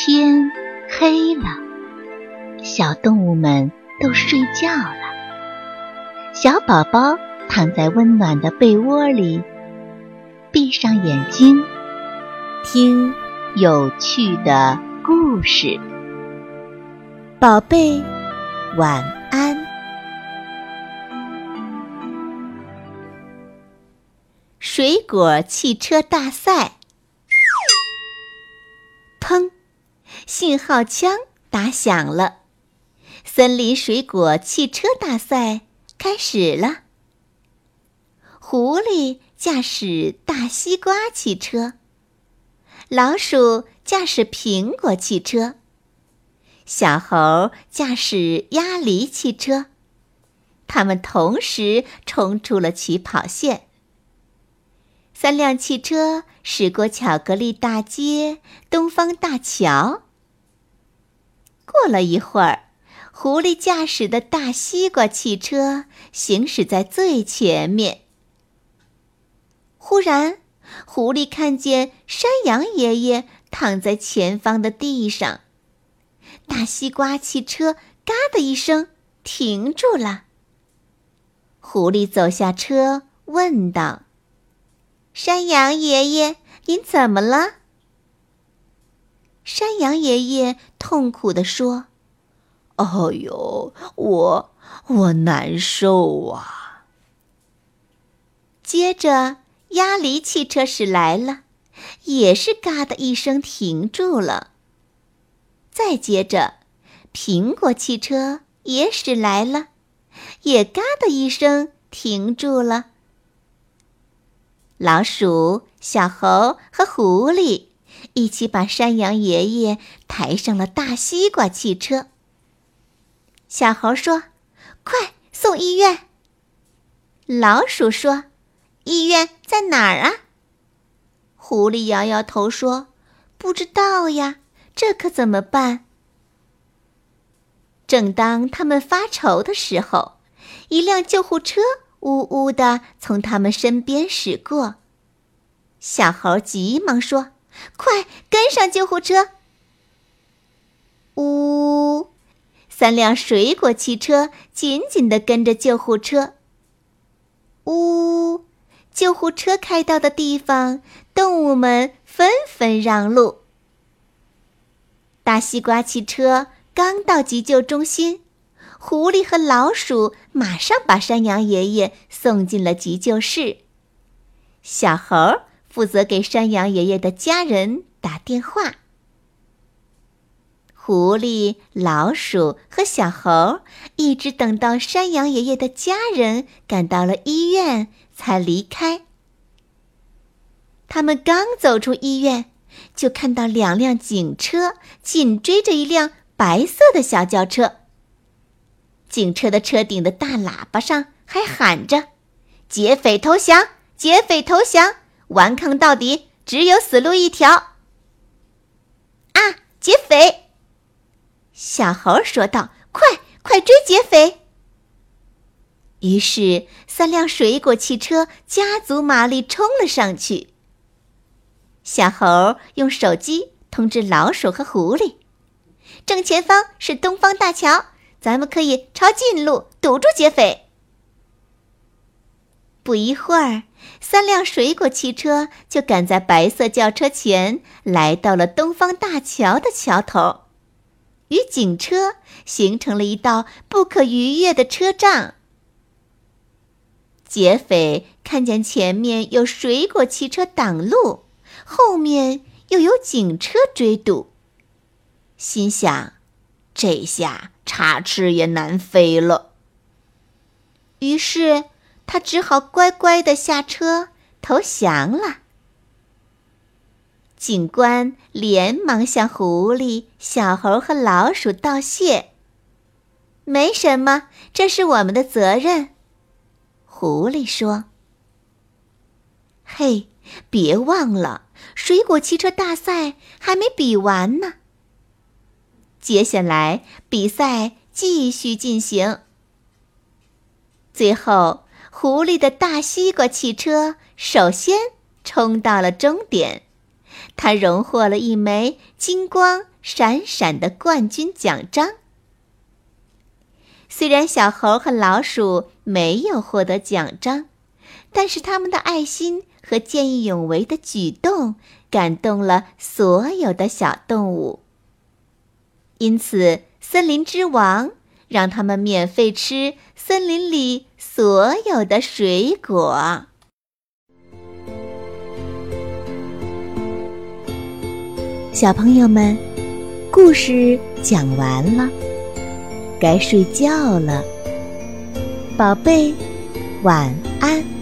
天黑了，小动物们都睡觉了。小宝宝躺在温暖的被窝里，闭上眼睛，听有趣的故事。宝贝，晚安。水果汽车大赛。信号枪打响了，森林水果汽车大赛开始了。狐狸驾驶大西瓜汽车，老鼠驾驶苹果汽车，小猴驾驶鸭梨汽车。他们同时冲出了起跑线。三辆汽车驶过巧克力大街、东方大桥。过了一会儿，狐狸驾驶的大西瓜汽车行驶在最前面。忽然，狐狸看见山羊爷爷躺在前方的地上，大西瓜汽车“嘎”的一声停住了。狐狸走下车，问道。山羊爷爷，您怎么了？山羊爷爷痛苦地说：“哦呦，我我难受啊！”接着，鸭梨汽车驶来了，也是“嘎”的一声停住了。再接着，苹果汽车也驶来了，也“嘎”的一声停住了。老鼠、小猴和狐狸一起把山羊爷爷抬上了大西瓜汽车。小猴说：“快送医院！”老鼠说：“医院在哪儿啊？”狐狸摇摇头说：“不知道呀，这可怎么办？”正当他们发愁的时候，一辆救护车。呜呜的从他们身边驶过，小猴急忙说：“快跟上救护车！”呜，三辆水果汽车紧紧地跟着救护车。呜，救护车开到的地方，动物们纷纷让路。大西瓜汽车刚到急救中心。狐狸和老鼠马上把山羊爷爷送进了急救室。小猴负责给山羊爷爷的家人打电话。狐狸、老鼠和小猴一直等到山羊爷爷的家人赶到了医院，才离开。他们刚走出医院，就看到两辆警车紧追着一辆白色的小轿车。警车的车顶的大喇叭上还喊着：“劫匪投降！劫匪投降！顽抗到底，只有死路一条！”啊，劫匪！小猴说道：“快，快追劫匪！”于是，三辆水果汽车加足马力冲了上去。小猴用手机通知老鼠和狐狸：“正前方是东方大桥。”咱们可以抄近路堵住劫匪。不一会儿，三辆水果汽车就赶在白色轿车前，来到了东方大桥的桥头，与警车形成了一道不可逾越的车障。劫匪看见前面有水果汽车挡路，后面又有警车追堵，心想：这下。插翅也难飞了。于是他只好乖乖的下车投降了。警官连忙向狐狸、小猴和老鼠道谢：“没什么，这是我们的责任。”狐狸说：“嘿，别忘了，水果汽车大赛还没比完呢。”接下来比赛继续进行。最后，狐狸的大西瓜汽车首先冲到了终点，它荣获了一枚金光闪闪的冠军奖章。虽然小猴和老鼠没有获得奖章，但是他们的爱心和见义勇为的举动感动了所有的小动物。因此，森林之王让他们免费吃森林里所有的水果。小朋友们，故事讲完了，该睡觉了，宝贝，晚安。